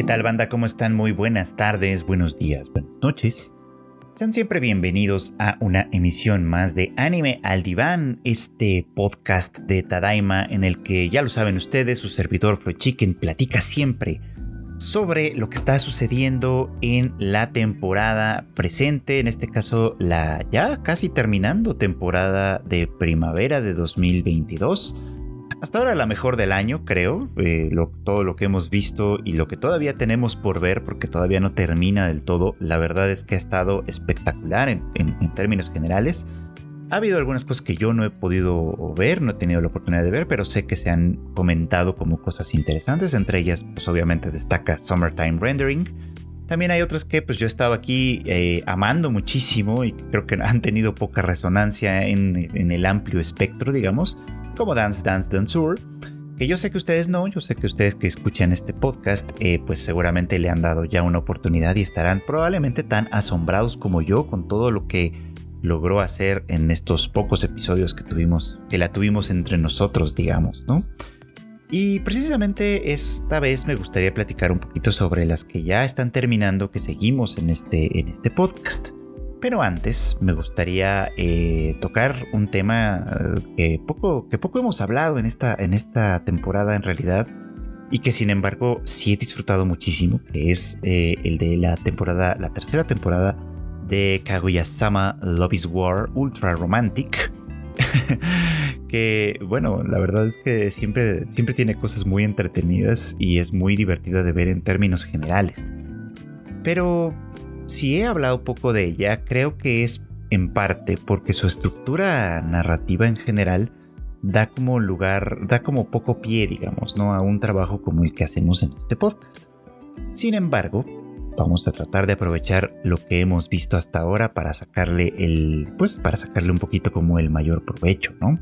¿Qué tal banda? ¿Cómo están? Muy buenas tardes, buenos días, buenas noches. Sean siempre bienvenidos a una emisión más de Anime al Diván, este podcast de Tadaima en el que, ya lo saben ustedes, su servidor Floyd Chicken platica siempre sobre lo que está sucediendo en la temporada presente, en este caso la ya casi terminando temporada de primavera de 2022 hasta ahora la mejor del año, creo. Eh, todo lo que hemos visto y lo que todavía tenemos por ver, porque todavía no termina del todo, la verdad es que ha estado espectacular en, términos generales. Ha habido algunas cosas que yo no he podido ver, no he tenido la oportunidad de ver, pero sé que se han comentado como cosas interesantes. Entre ellas, pues obviamente destaca Summertime Rendering. También hay otras que pues yo he estado aquí eh, amando muchísimo y creo que han tenido poca resonancia en, en el amplio espectro, digamos como Dance Dance Danceur, que yo sé que ustedes no, yo sé que ustedes que escuchan este podcast, eh, pues seguramente le han dado ya una oportunidad y estarán probablemente tan asombrados como yo con todo lo que logró hacer en estos pocos episodios que tuvimos, que la tuvimos entre nosotros, digamos, ¿no? Y precisamente esta vez me gustaría platicar un poquito sobre las que ya están terminando, que seguimos en este, en este podcast. Pero antes me gustaría eh, tocar un tema eh, que poco, que poco hemos hablado en esta, en esta temporada en realidad y que sin embargo sí he disfrutado muchísimo, que es eh, el de la temporada, la tercera temporada de Kaguya-sama Love is War Ultra Romantic. que bueno, la verdad es que siempre, siempre tiene cosas muy entretenidas y es muy divertida de ver en términos generales. Pero si he hablado poco de ella, creo que es en parte porque su estructura narrativa en general da como lugar, da como poco pie, digamos, ¿no? A un trabajo como el que hacemos en este podcast. Sin embargo, vamos a tratar de aprovechar lo que hemos visto hasta ahora para sacarle el, pues, para sacarle un poquito como el mayor provecho, ¿no?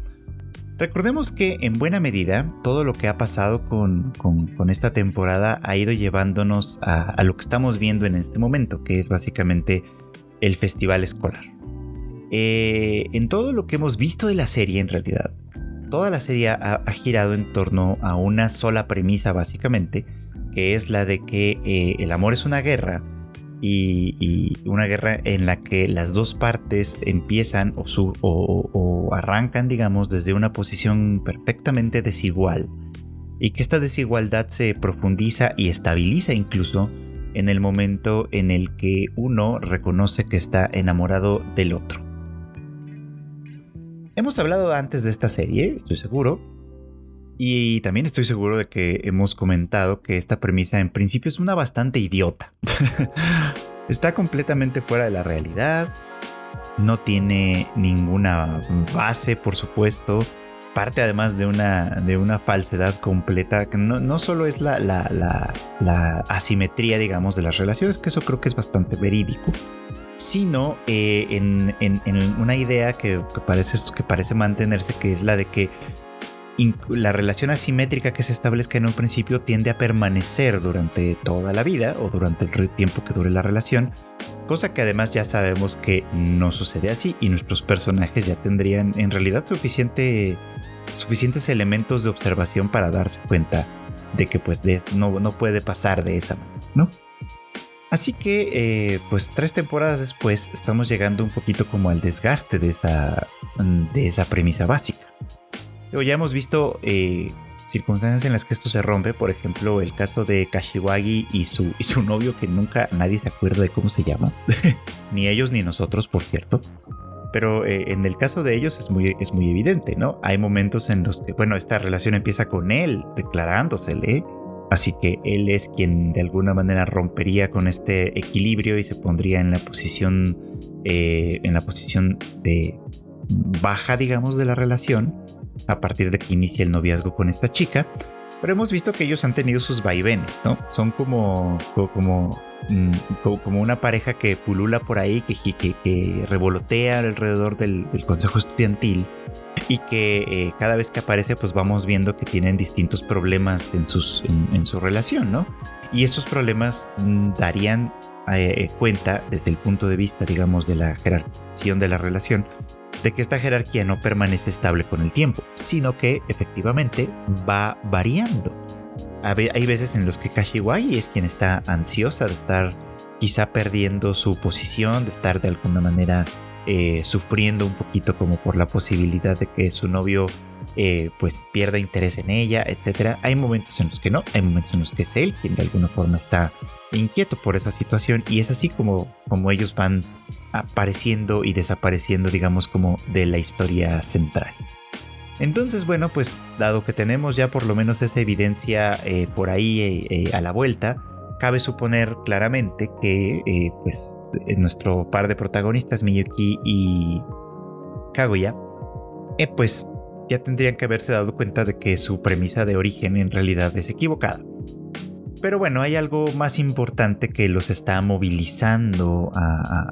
Recordemos que en buena medida todo lo que ha pasado con, esta temporada ha ido llevándonos a, lo que estamos viendo en este momento, que es básicamente el festival escolar. Eh, en todo lo que hemos visto de la serie en realidad, toda la serie ha, girado en torno a una sola premisa básicamente, que es la de que eh, el amor es una guerra y, una guerra en la que las dos partes empiezan o, o, arrancan, digamos, desde una posición perfectamente desigual y que esta desigualdad se profundiza y estabiliza incluso en el momento en el que uno reconoce que está enamorado del otro. Hemos hablado antes de esta serie, estoy seguro, y también estoy seguro de que hemos comentado que esta premisa en principio es una bastante idiota. Está completamente fuera de la realidad. No tiene ninguna base, por supuesto. Parte además de una, de una falsedad completa. Que no, no solo es la, la, la, asimetría, digamos, de las relaciones, que eso creo que es bastante verídico sino eh, en, en, en, una idea que, que, parece, que parece mantenerse, que es la de que la relación asimétrica que se establezca en un principio tiende a permanecer durante toda la vida o durante el tiempo que dure la relación, cosa que además ya sabemos que no sucede así y nuestros personajes ya tendrían en realidad suficiente, suficientes elementos de observación para darse cuenta de que pues no, no puede pasar de esa manera, ¿no? Así que, eh, pues tres temporadas después, estamos llegando un poquito como al desgaste de esa, de esa premisa básica ya hemos visto eh, circunstancias en las que esto se rompe, por ejemplo, el caso de Kashiwagi y su, y su novio, que nunca nadie se acuerda de cómo se llama, ni ellos ni nosotros, por cierto. Pero eh, en el caso de ellos es muy, es muy evidente, ¿no? Hay momentos en los que, bueno, esta relación empieza con él declarándosele, así que él es quien de alguna manera rompería con este equilibrio y se pondría en la posición, eh, en la posición de baja, digamos, de la relación a partir de que inicia el noviazgo con esta chica. Pero hemos visto que ellos han tenido sus vaivenes, ¿no? Son como, como, mm, como, una pareja que pulula por ahí, que, que, revolotea alrededor del, consejo estudiantil y que eh, cada vez que aparece pues vamos viendo que tienen distintos problemas en, sus, en, su relación, ¿no? Y esos problemas mm, darían eh, cuenta desde el punto de vista, digamos, de la jerarquización de la relación, de que esta jerarquía no permanece estable con el tiempo, sino que efectivamente va variando. hay veces en los que Kashiwai es quien está ansiosa de estar quizá perdiendo su posición, de estar de alguna manera eh, sufriendo un poquito como por la posibilidad de que su novio eh, pues pierda interés en ella, etc. Hay momentos en los que no, hay momentos en los que es él quien de alguna forma está inquieto por esa situación y es así como, como ellos van apareciendo y desapareciendo, digamos, como de la historia central. Entonces, bueno, pues dado que tenemos ya por lo menos esa evidencia eh, por ahí eh, a la vuelta, cabe suponer claramente que eh, pues nuestro par de protagonistas, Miyuki y Kaguya, pues ya tendrían que haberse dado cuenta de que su premisa de origen en realidad es equivocada. Pero bueno, hay algo más importante que los está movilizando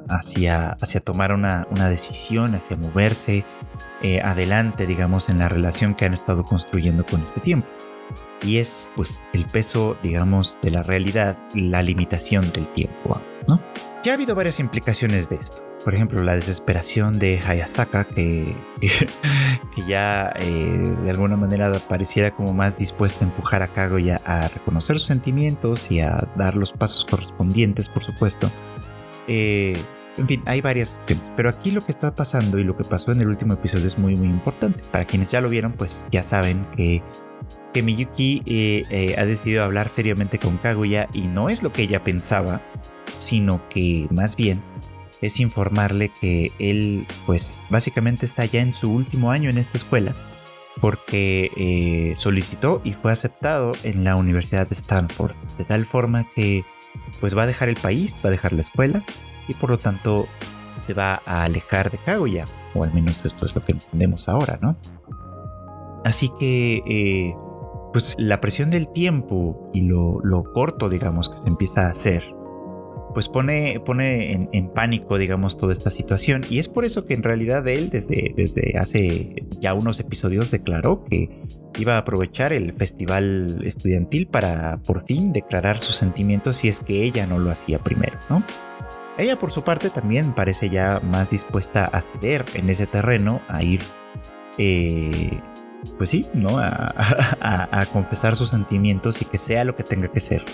hacia, hacia tomar una, decisión, hacia moverse eh, adelante, digamos, en la relación que han estado construyendo con este tiempo. Y es pues el peso, digamos, de la realidad, la limitación del tiempo, ¿no? Ya ha habido varias implicaciones de esto por ejemplo, la desesperación de Hayasaka, que, que ya eh, de alguna manera pareciera como más dispuesta a empujar a Kaguya a reconocer sus sentimientos y a dar los pasos correspondientes, por supuesto. Eh, en fin, hay varias opciones. Pero aquí lo que está pasando y lo que pasó en el último episodio es muy, muy importante. Para quienes ya lo vieron, pues ya saben que, que Miyuki eh, ha decidido hablar seriamente con Kaguya y no es lo que ella pensaba, sino que más bien es informarle que él pues básicamente está ya en su último año en esta escuela porque eh, solicitó y fue aceptado en la Universidad de Stanford de tal forma que pues va a dejar el país, va a dejar la escuela y por lo tanto se va a alejar de Kaguya o al menos esto es lo que entendemos ahora, ¿no? Así que eh, pues la presión del tiempo y lo, lo corto digamos que se empieza a hacer pues pone, pone en, pánico, digamos, toda esta situación. Y es por eso que en realidad él desde, desde hace ya unos episodios declaró que iba a aprovechar el festival estudiantil para por fin declarar sus sentimientos si es que ella no lo hacía primero, ¿no? Ella por su parte también parece ya más dispuesta a ceder en ese terreno, a ir, eh, pues sí, ¿no? a confesar sus sentimientos y que sea lo que tenga que ser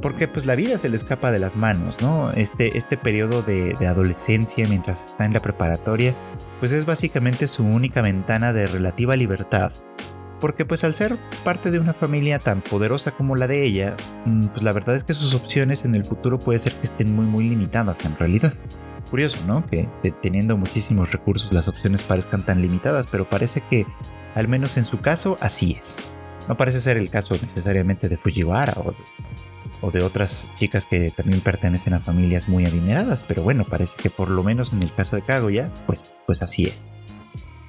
porque pues la vida se le escapa de las manos, ¿no? Este, este periodo de, adolescencia mientras está en la preparatoria, pues es básicamente su única ventana de relativa libertad. Porque pues al ser parte de una familia tan poderosa como la de ella, mm, pues la verdad es que sus opciones en el futuro puede ser que estén muy muy limitadas en realidad. Curioso, ¿no? Que teniendo muchísimos recursos las opciones parezcan tan limitadas, pero parece que, al menos en su caso, así es. No parece ser el caso necesariamente de Fujiwara o de o de otras chicas que también pertenecen a familias muy adineradas, pero bueno, parece que por lo menos en el caso de Kaguya, pues, pues así es.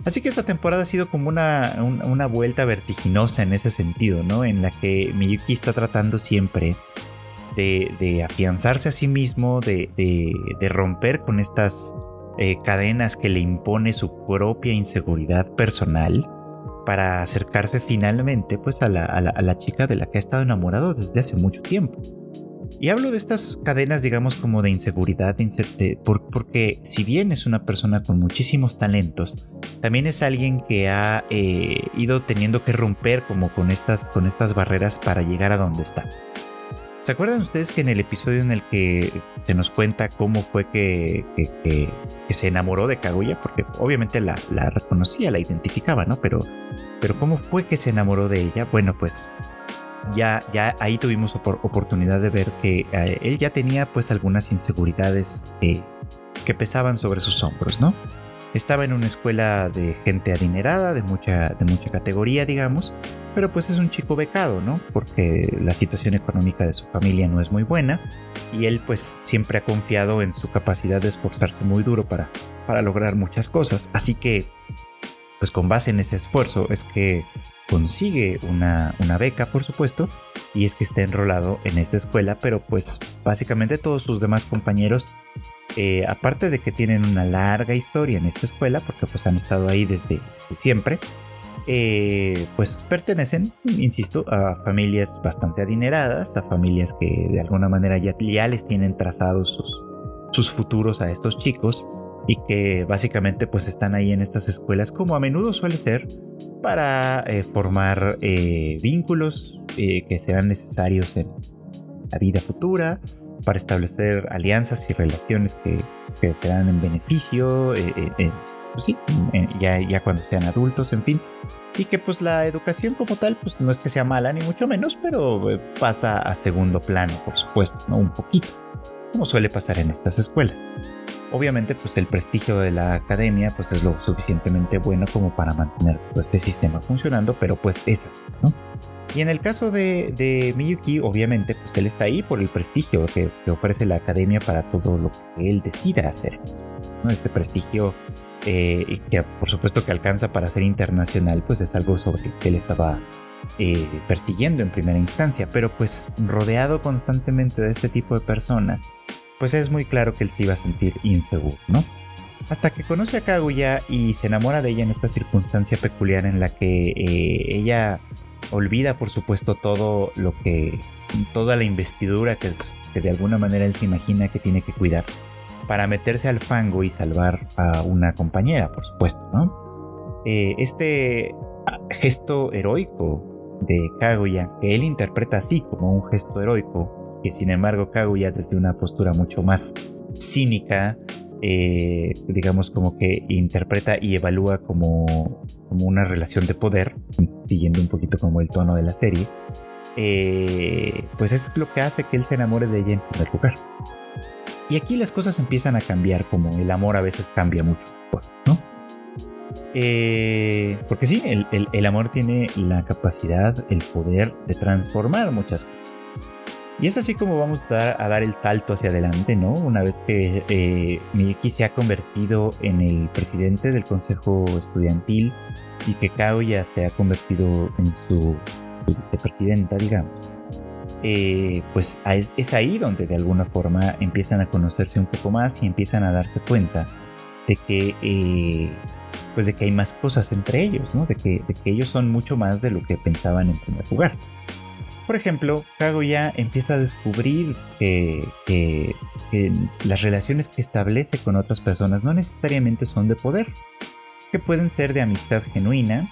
Así que esta temporada ha sido como una, una, vuelta vertiginosa en ese sentido, ¿no? En la que Miyuki está tratando siempre de, afianzarse a sí mismo, de, de, romper con estas eh, cadenas que le impone su propia inseguridad personal para acercarse finalmente pues a la, chica de la que ha estado enamorado desde hace mucho tiempo. Y hablo de estas cadenas, digamos, como de inseguridad, de porque si bien es una persona con muchísimos talentos, también es alguien que ha eh, ido teniendo que romper como con estas, con estas barreras para llegar a donde está. ¿Se acuerdan ustedes que en el episodio en el que se nos cuenta cómo fue que, se enamoró de Kaguya? Porque obviamente la, reconocía, la identificaba, ¿no? Pero, pero ¿cómo fue que se enamoró de ella? Bueno, pues ya, ya ahí tuvimos oportunidad de ver que eh, él ya tenía pues algunas inseguridades que pesaban sobre sus hombros, ¿no? Estaba en una escuela de gente adinerada, de mucha, de mucha categoría, digamos, pero pues es un chico becado, ¿no? Porque la situación económica de su familia no es muy buena y él pues siempre ha confiado en su capacidad de esforzarse muy duro para, para lograr muchas cosas. Así que, pues con base en ese esfuerzo es que consigue una, una beca, por supuesto, y es que está enrolado en esta escuela, pero pues básicamente todos sus demás compañeros eh, aparte de que tienen una larga historia en esta escuela, porque pues han estado ahí desde siempre, eh, pues pertenecen, insisto, a familias bastante adineradas, a familias que de alguna manera ya, les tienen trazados sus, futuros a estos chicos y que básicamente pues están ahí en estas escuelas como a menudo suele ser para eh, formar vínculos que serán necesarios en la vida futura para establecer alianzas y relaciones que, que serán en beneficio, eh, eh, pues sí, ya, ya cuando sean adultos, en fin. Y que pues la educación como tal, pues no es que sea mala ni mucho menos, pero pasa a segundo plano, por supuesto, ¿no? Un poquito, como suele pasar en estas escuelas. Obviamente, pues el prestigio de la academia pues es lo suficientemente bueno como para mantener todo este sistema funcionando, pero pues es así, ¿no? Y en el caso de, Miyuki, obviamente, pues él está ahí por el prestigio que, ofrece la academia para todo lo que él decida hacer. ¿no? Este prestigio eh, que por supuesto que alcanza para ser internacional, pues es algo sobre el que él estaba eh, persiguiendo en primera instancia, pero pues rodeado constantemente de este tipo de personas, pues es muy claro que él se iba a sentir inseguro, ¿no? Hasta que conoce a Kaguya y se enamora de ella en esta circunstancia peculiar en la que eh, ella olvida, por supuesto, todo lo que. toda la investidura que, que de alguna manera él se imagina que tiene que cuidar para meterse al fango y salvar a una compañera, por supuesto, ¿no? Eh, este gesto heroico de Kaguya, que él interpreta así como un gesto heroico, que sin embargo Kaguya desde una postura mucho más cínica, eh, digamos como que interpreta y evalúa como, como, una relación de poder, siguiendo un poquito como el tono de la serie, eh, pues es lo que hace que él se enamore de ella en primer lugar. Y aquí las cosas empiezan a cambiar, como el amor a veces cambia muchas cosas, ¿no? Eh, porque sí, el, el, amor tiene la capacidad, el poder de transformar muchas cosas. Y es así como vamos a dar, el salto hacia adelante, ¿no? Una vez que eh, Miyuki se ha convertido en el presidente del consejo estudiantil y que ya se ha convertido en su, vicepresidenta, digamos. Eh, pues es, ahí donde de alguna forma empiezan a conocerse un poco más y empiezan a darse cuenta de que, eh, pues de que hay más cosas entre ellos, ¿no? De que, de ellos son mucho más de lo que pensaban en primer lugar. Por ejemplo, Kaguya empieza a descubrir que, las relaciones que establece con otras personas no necesariamente son de poder, que pueden ser de amistad genuina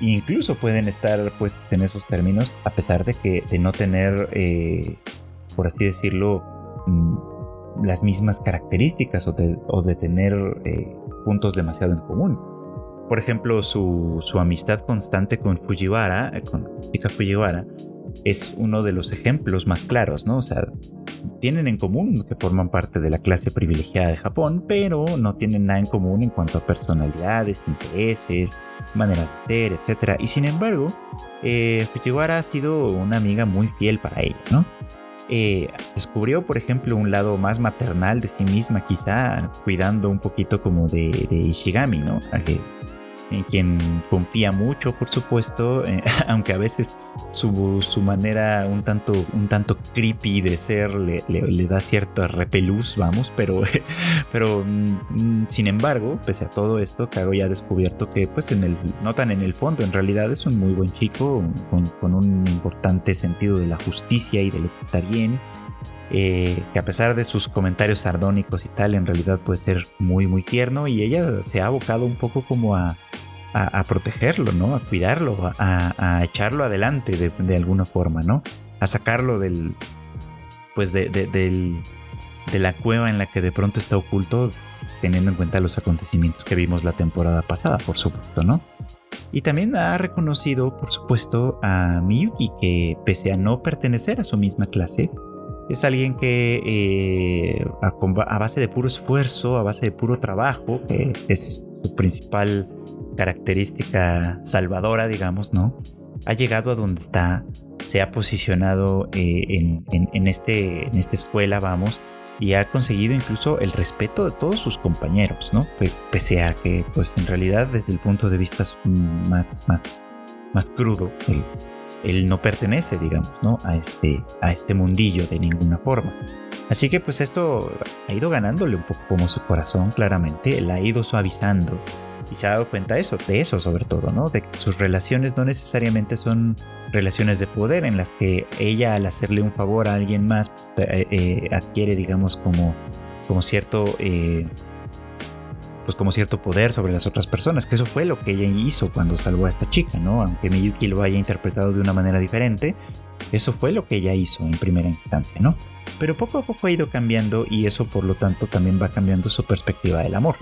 e incluso pueden estar puestas en esos términos a pesar de que de no tener, eh, por así decirlo, mm, las mismas características o de, tener eh, puntos demasiado en común. Por ejemplo, su, amistad constante con Fujiwara, eh, con Chika Fujiwara, es uno de los ejemplos más claros, ¿no? O sea, tienen en común que forman parte de la clase privilegiada de Japón, pero no tienen nada en común en cuanto a personalidades, intereses, maneras de ser, etc. Y sin embargo, eh, Fujiwara ha sido una amiga muy fiel para ella, ¿no? Eh, descubrió, por ejemplo, un lado más maternal de sí misma, quizá cuidando un poquito como de, de Ishigami, ¿no? En quien confía mucho, por supuesto, eh, aunque a veces su, su, manera un tanto, un tanto creepy de ser le, da cierta repelús, vamos, pero, pero mm, sin embargo, pese a todo esto, Kago ha descubierto que, pues, en el, no tan en el fondo, en realidad es un muy buen chico, con, con un importante sentido de la justicia y de lo que está bien. Eh, que a pesar de sus comentarios sardónicos y tal, en realidad puede ser muy, muy tierno y ella se ha abocado un poco como a, protegerlo, ¿no? A cuidarlo, a, echarlo adelante de, alguna forma, ¿no? A sacarlo del, pues de, del, de la cueva en la que de pronto está oculto, teniendo en cuenta los acontecimientos que vimos la temporada pasada, por supuesto, ¿no? Y también ha reconocido, por supuesto, a Miyuki, que pese a no pertenecer a su misma clase, es alguien que eh, a, base de puro esfuerzo, a base de puro trabajo, que es su principal característica salvadora, digamos, ¿no? Ha llegado a donde está, se ha posicionado eh, en, este, en esta escuela, vamos, y ha conseguido incluso el respeto de todos sus compañeros, ¿no? Pese a que, pues en realidad, desde el punto de vista más, más, más crudo, él no pertenece, digamos, ¿no? A este, a este mundillo de ninguna forma. Así que pues esto ha ido ganándole un poco como su corazón, claramente, la ha ido suavizando y se ha dado cuenta de eso, de eso sobre todo, ¿no? De que sus relaciones no necesariamente son relaciones de poder en las que ella al hacerle un favor a alguien más eh, eh, adquiere, digamos, como, como cierto... Eh, pues como cierto poder sobre las otras personas, que eso fue lo que ella hizo cuando salvó a esta chica, ¿no? Aunque Miyuki lo haya interpretado de una manera diferente, eso fue lo que ella hizo en primera instancia, ¿no? Pero poco a poco ha ido cambiando y eso por lo tanto también va cambiando su perspectiva del amor.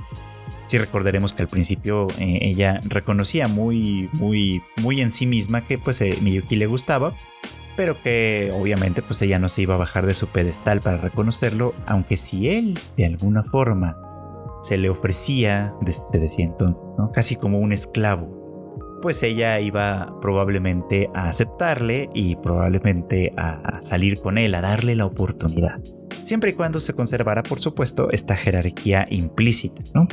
Si recordaremos que al principio eh, ella reconocía muy, muy, muy en sí misma que pues eh, Miyuki le gustaba, pero que obviamente pues ella no se iba a bajar de su pedestal para reconocerlo, aunque si él de alguna forma se le ofrecía, se decía entonces, ¿no? casi como un esclavo, pues ella iba probablemente a aceptarle y probablemente a salir con él, a darle la oportunidad. Siempre y cuando se conservara, por supuesto, esta jerarquía implícita, ¿no?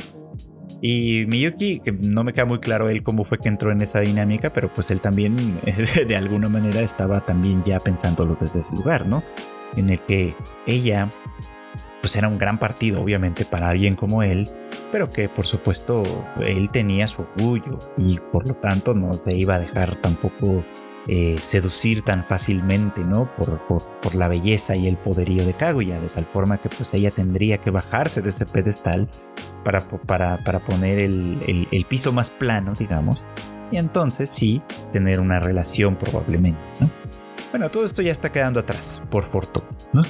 Y Miyuki, que no me queda muy claro él cómo fue que entró en esa dinámica, pero pues él también de alguna manera estaba también ya pensándolo desde ese lugar, ¿no? En el que ella pues era un gran partido obviamente para alguien como él, pero que por supuesto él tenía su orgullo y por lo tanto no se iba a dejar tampoco eh, seducir tan fácilmente, ¿no? Por, por, la belleza y el poderío de Kaguya, de tal forma que pues ella tendría que bajarse de ese pedestal para, para, para poner el, el, piso más plano, digamos, y entonces sí tener una relación probablemente, ¿no? Bueno, todo esto ya está quedando atrás, por fortuna, ¿no?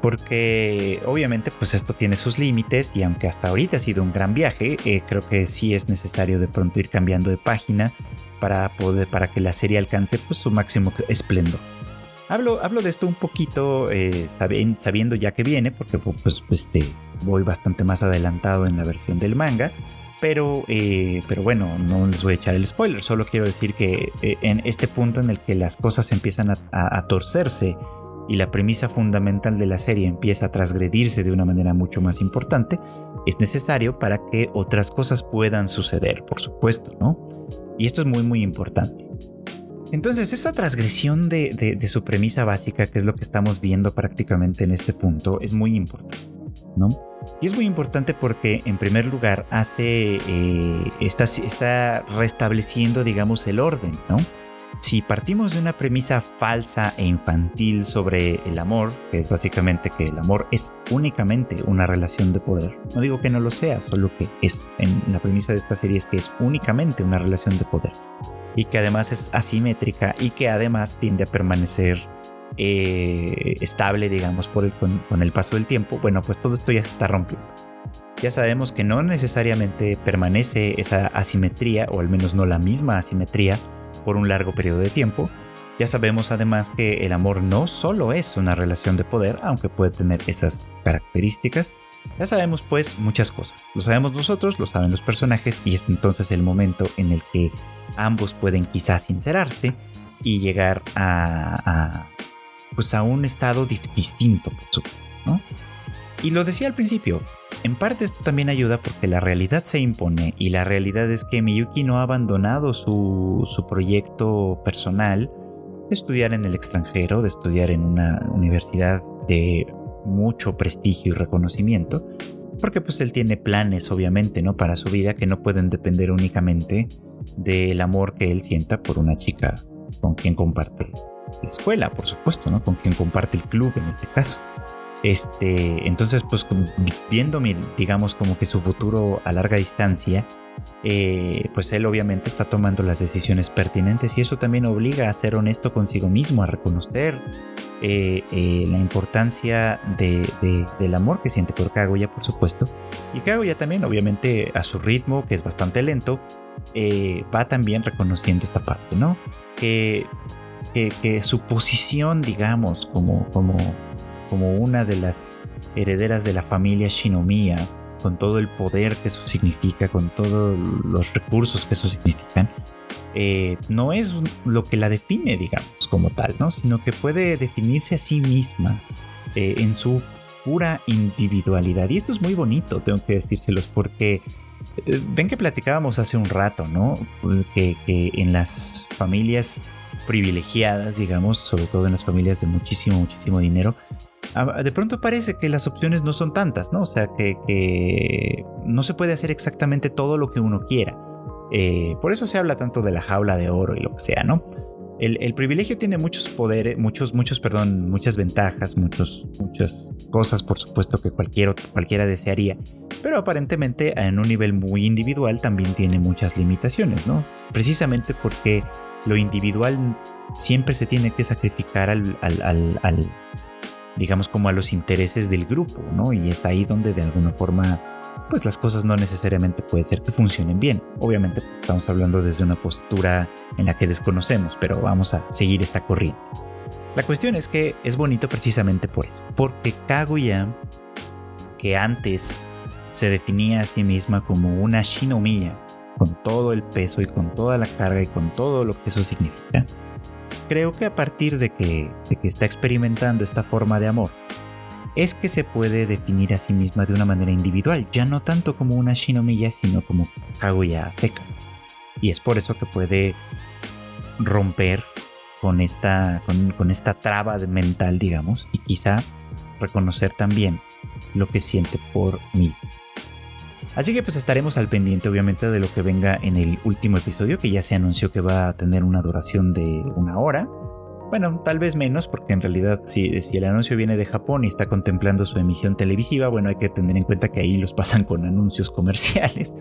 Porque obviamente pues esto tiene sus límites y aunque hasta ahorita ha sido un gran viaje, eh, creo que sí es necesario de pronto ir cambiando de página para, poder, para que la serie alcance pues, su máximo esplendor. Hablo, hablo de esto un poquito eh, sabiendo ya que viene, porque pues, este, voy bastante más adelantado en la versión del manga. Pero, eh, pero bueno, no les voy a echar el spoiler, solo quiero decir que en este punto en el que las cosas empiezan a, torcerse y la premisa fundamental de la serie empieza a transgredirse de una manera mucho más importante, es necesario para que otras cosas puedan suceder, por supuesto, ¿no? Y esto es muy muy importante. Entonces, esa transgresión de, su premisa básica, que es lo que estamos viendo prácticamente en este punto, es muy importante, ¿no? Y es muy importante porque, en primer lugar, hace, eh, está, está restableciendo, digamos, el orden, ¿no? Si partimos de una premisa falsa e infantil sobre el amor, que es básicamente que el amor es únicamente una relación de poder, no digo que no lo sea, solo que es, en la premisa de esta serie es que es únicamente una relación de poder y que además es asimétrica y que además tiende a permanecer eh, estable, digamos, por el, con el paso del tiempo, bueno, pues todo esto ya se está rompiendo. Ya sabemos que no necesariamente permanece esa asimetría, o al menos no la misma asimetría, por un largo periodo de tiempo. Ya sabemos además que el amor no solo es una relación de poder, aunque puede tener esas características. Ya sabemos pues muchas cosas. Lo sabemos nosotros, lo saben los personajes y es entonces el momento en el que ambos pueden quizás sincerarse y llegar a, pues a un estado distinto, por supuesto, ¿no? Y lo decía al principio, en parte esto también ayuda porque la realidad se impone y la realidad es que Miyuki no ha abandonado su, proyecto personal de estudiar en el extranjero, de estudiar en una universidad de mucho prestigio y reconocimiento, porque pues él tiene planes obviamente, ¿no? Para su vida que no pueden depender únicamente del amor que él sienta por una chica con quien comparte la escuela, por supuesto, ¿no? Con quien comparte el club en este caso. Este, entonces, pues viendo, digamos, como que su futuro a larga distancia, eh, pues él obviamente está tomando las decisiones pertinentes y eso también obliga a ser honesto consigo mismo, a reconocer eh, eh, la importancia del amor que siente por Kaguya, por supuesto. Y Kaguya también, obviamente, a su ritmo, que es bastante lento, va también reconociendo esta parte, ¿no? Que, su posición, digamos, como como una de las herederas de la familia Shinomiya, con todo el poder que eso significa, con todos los recursos que eso significan, eh, no es lo que la define, digamos, como tal, ¿no? Sino que puede definirse a sí misma eh, en su pura individualidad. Y esto es muy bonito, tengo que decírselos, porque eh, ven que platicábamos hace un rato, ¿no? Que, que en las familias privilegiadas, digamos, sobre todo en las familias de muchísimo, muchísimo dinero, de pronto parece que las opciones no son tantas, ¿no? O sea, que, no se puede hacer exactamente todo lo que uno quiera. Eh, por eso se habla tanto de la jaula de oro y lo que sea, ¿no? el, privilegio tiene muchos poderes, muchos, muchos, perdón, muchas ventajas, muchos, muchas cosas, por supuesto, que cualquier, cualquiera desearía. Pero aparentemente en un nivel muy individual también tiene muchas limitaciones, ¿no? Precisamente porque lo individual siempre se tiene que sacrificar al, al digamos, como a los intereses del grupo, ¿no? Y es ahí donde de alguna forma pues las cosas no necesariamente puede ser que funcionen bien. Obviamente pues, estamos hablando desde una postura en la que desconocemos, pero vamos a seguir esta corriente. La cuestión es que es bonito precisamente por eso, porque Kaguya, que antes se definía a sí misma como una shinomiya, con todo el peso y con toda la carga y con todo lo que eso significa, creo que a partir de que, de que está experimentando esta forma de amor, es que se puede definir a sí misma de una manera individual, ya no tanto como una Shinomiya, sino como Kaguya secas. Y es por eso que puede romper con esta, con, esta traba mental, digamos, y quizá reconocer también lo que siente por mí. Así que pues estaremos al pendiente obviamente de lo que venga en el último episodio que ya se anunció que va a tener una duración de una hora. Bueno, tal vez menos, porque en realidad si, el anuncio viene de Japón y está contemplando su emisión televisiva, bueno, hay que tener en cuenta que ahí los pasan con anuncios comerciales.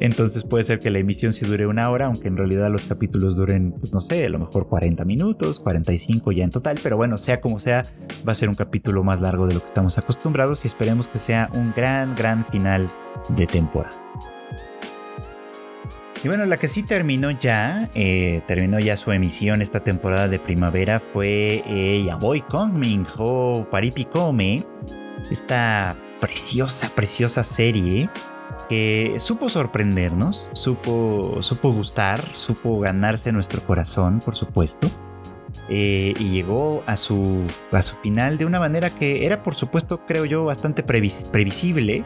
Entonces puede ser que la emisión sí dure una hora, aunque en realidad los capítulos duren, pues no sé, a lo mejor 40 minutos, 45 ya en total, pero bueno, sea como sea, va a ser un capítulo más largo de lo que estamos acostumbrados y esperemos que sea un gran, gran final de temporada. Y bueno, la que sí terminó ya, eh, terminó ya su emisión esta temporada de primavera fue eh, Yaboy Kongming o Paripikome, esta preciosa, preciosa serie que supo sorprendernos, supo, supo gustar, supo ganarse nuestro corazón, por supuesto. Eh, y llegó a su, a su final de una manera que era, por supuesto, creo yo, bastante previsible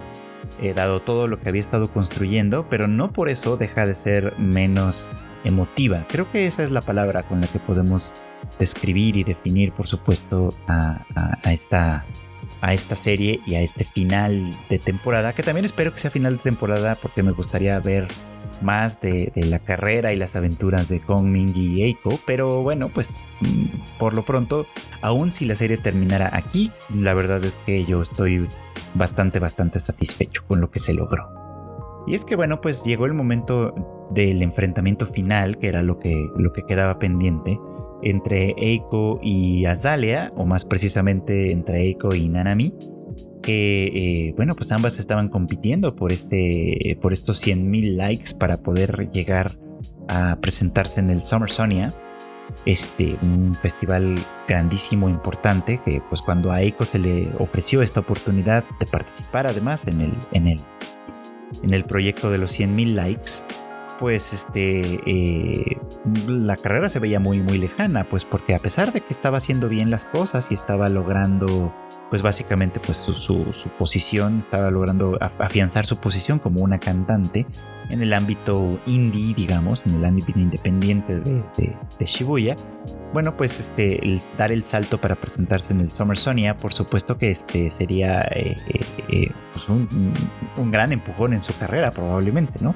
eh, dado todo lo que había estado construyendo, pero no por eso deja de ser menos emotiva. Creo que esa es la palabra con la que podemos describir y definir, por supuesto, a, esta, a esta serie y a este final de temporada, que también espero que sea final de temporada porque me gustaría ver más de, la carrera y las aventuras de Kongming y Eiko, pero bueno, pues mm, por lo pronto, aun si la serie terminara aquí, la verdad es que yo estoy bastante, bastante satisfecho con lo que se logró. Y es que bueno, pues llegó el momento del enfrentamiento final, que era lo que, lo que quedaba pendiente, entre Eiko y Azalea, o más precisamente entre Eiko y Nanami, que, eh, bueno, pues ambas estaban compitiendo por, este, por estos 100.000 likes para poder llegar a presentarse en el Summer Sonia, este, un festival grandísimo, importante, que pues cuando a Eiko se le ofreció esta oportunidad de participar además en el, en el, en el proyecto de los 100.000 likes, pues este, eh, la carrera se veía muy, muy lejana, pues porque a pesar de que estaba haciendo bien las cosas y estaba logrando pues básicamente pues su, posición, estaba logrando afianzar su posición como una cantante en el ámbito indie, digamos, en el ámbito independiente de, Shibuya. Bueno, pues este, dar el salto para presentarse en el Summer Sonia, por supuesto que este sería eh, eh, pues un gran empujón en su carrera, probablemente, ¿no?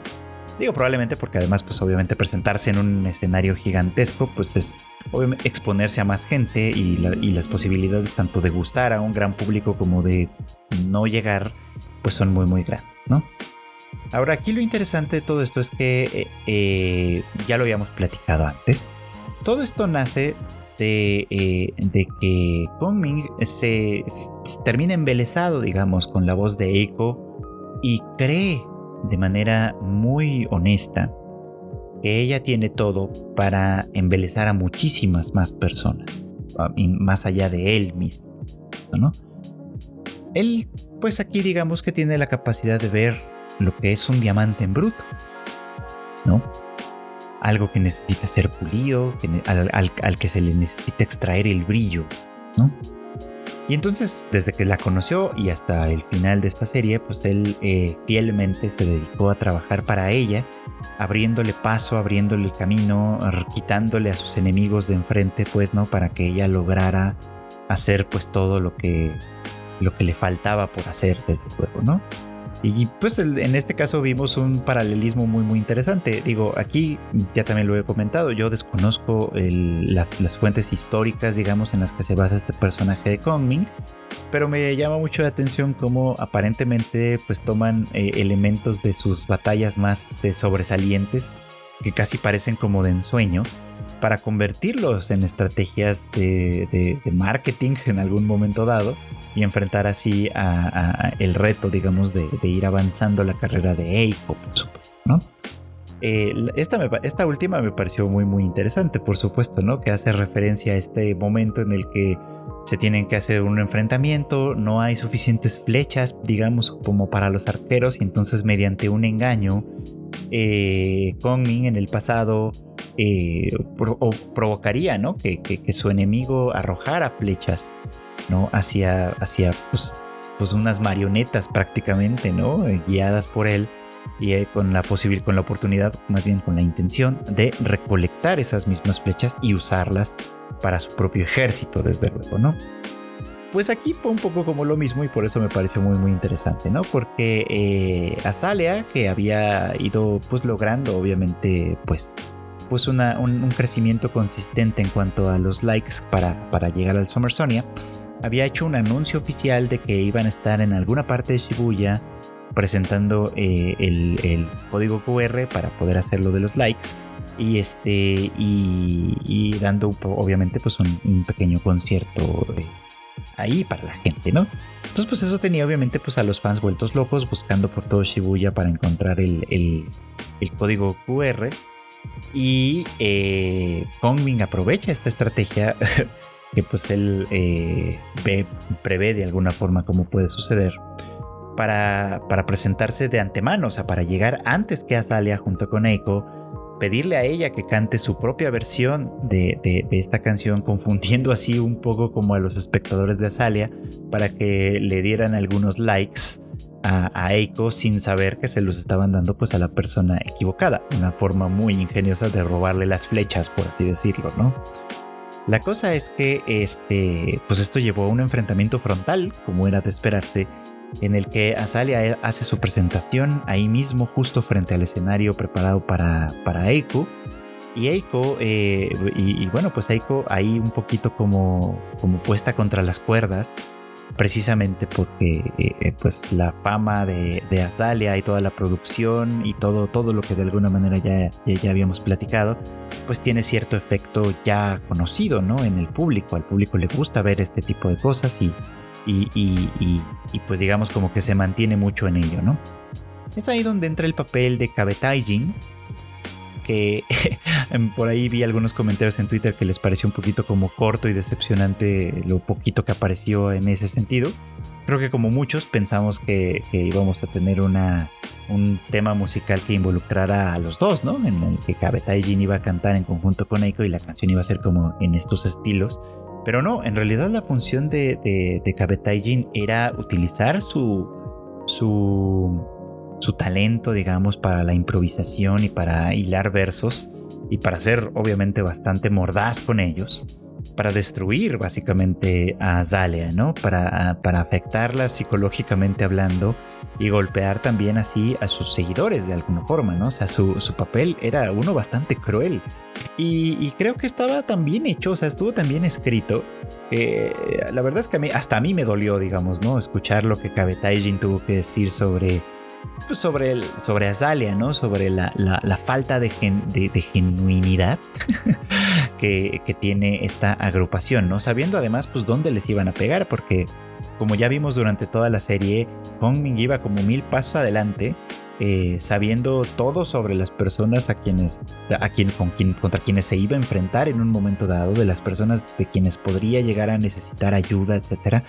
Digo probablemente porque además, pues obviamente presentarse en un escenario gigantesco, pues es exponerse a más gente y, las posibilidades tanto de gustar a un gran público como de no llegar, pues son muy muy grandes, ¿no? Ahora aquí lo interesante de todo esto es que eh, eh, ya lo habíamos platicado antes. Todo esto nace de, eh, de que Kongming se, se, termina embelesado, digamos, con la voz de Eiko y cree de manera muy honesta que ella tiene todo para embelezar a muchísimas más personas, más allá de él mismo, ¿no? Él, pues aquí digamos que tiene la capacidad de ver lo que es un diamante en bruto, ¿no? Algo que necesita ser pulido, al, al que se le necesita extraer el brillo, ¿no? Y entonces, desde que la conoció y hasta el final de esta serie, pues él eh, fielmente se dedicó a trabajar para ella, abriéndole paso, abriéndole el camino, quitándole a sus enemigos de enfrente, pues, ¿no? Para que ella lograra hacer, pues, todo lo que, lo que le faltaba por hacer desde luego, ¿no? Y pues en este caso vimos un paralelismo muy muy interesante. Digo, aquí ya también lo he comentado, yo desconozco las, fuentes históricas, digamos, en las que se basa este personaje de Kongming, pero me llama mucho la atención cómo aparentemente pues toman eh, elementos de sus batallas más este, sobresalientes, que casi parecen como de ensueño, para convertirlos en estrategias de, marketing en algún momento dado y enfrentar así a, el reto, digamos, de, ir avanzando la carrera de Eiko, por supuesto, ¿no? Eh, esta, última me pareció muy muy interesante, por supuesto, ¿no? Que hace referencia a este momento en el que se tienen que hacer un enfrentamiento, no hay suficientes flechas, digamos, como para los arqueros, y entonces mediante un engaño, eh, en el pasado eh, provocaría, ¿no? Que, su enemigo arrojara flechas, ¿no? Hacia, hacia pues, pues unas marionetas prácticamente, ¿no? Eh, guiadas por él y eh, con la posibilidad, con la oportunidad, más bien con la intención de recolectar esas mismas flechas y usarlas para su propio ejército, desde luego, ¿no? Pues aquí fue un poco como lo mismo y por eso me pareció muy muy interesante, ¿no? Porque eh, Azalea, que había ido pues logrando obviamente pues, pues un, crecimiento consistente en cuanto a los likes para, para llegar al Summer Sonia, había hecho un anuncio oficial de que iban a estar en alguna parte de Shibuya presentando eh, el, código QR para poder hacerlo de los likes y este y, dando obviamente pues un, pequeño concierto eh, ahí para la gente no entonces pues eso tenía obviamente pues a los fans vueltos locos buscando por todo Shibuya para encontrar el, el, código QR y eh, aprovecha esta estrategia que pues él eh, ve, prevé de alguna forma cómo puede suceder para, para presentarse de antemano, o sea, para llegar antes que Azalea junto con Eiko, pedirle a ella que cante su propia versión de, esta canción, confundiendo así un poco como a los espectadores de Azalea, para que le dieran algunos likes a, a, Eiko sin saber que se los estaban dando pues a la persona equivocada. Una forma muy ingeniosa de robarle las flechas, por así decirlo, ¿no? La cosa es que este, pues esto llevó a un enfrentamiento frontal, como era de esperarse, en el que Azalia hace su presentación ahí mismo, justo frente al escenario preparado para, para Eiko. Y Eiko, eh, y, bueno, pues Eiko ahí un poquito como, como puesta contra las cuerdas, precisamente porque eh, pues la fama de, de, Azalia y toda la producción y todo, todo lo que de alguna manera ya, ya, habíamos platicado, pues tiene cierto efecto ya conocido, ¿no? En el público, al público le gusta ver este tipo de cosas y, y, y, pues digamos como que se mantiene mucho en ello, ¿no? Es ahí donde entra el papel de Kabetaijin, que por ahí vi algunos comentarios en Twitter que les pareció un poquito como corto y decepcionante lo poquito que apareció en ese sentido. Creo que como muchos pensamos que, íbamos a tener una, un tema musical que involucrara a los dos, ¿no? En el que Kabetaijin iba a cantar en conjunto con Eiko y la canción iba a ser como en estos estilos. Pero no, en realidad la función de, de, de Kabetaijin era utilizar su, su, su talento, digamos, para la improvisación y para hilar versos y para ser obviamente bastante mordaz con ellos para destruir básicamente a Azalea, ¿no? Para, para afectarla psicológicamente hablando y golpear también así a sus seguidores de alguna forma, ¿no? O sea, su, papel era uno bastante cruel. Y, creo que estaba tan bien hecho, o sea, estuvo tan bien escrito. la verdad es que hasta a mí me dolió, digamos, ¿no? Escuchar lo que Kabetaijin tuvo que decir sobre sobre, el, sobre Azalia, ¿no? Sobre la, falta de, de, genuinidad que, tiene esta agrupación, ¿no? Sabiendo además, pues, dónde les iban a pegar, porque como ya vimos durante toda la serie, Hongming iba como mil pasos adelante, eh, sabiendo todo sobre las personas a quienes, a quien, con quien, contra quienes se iba a enfrentar en un momento dado, de las personas de quienes podría llegar a necesitar ayuda, etcétera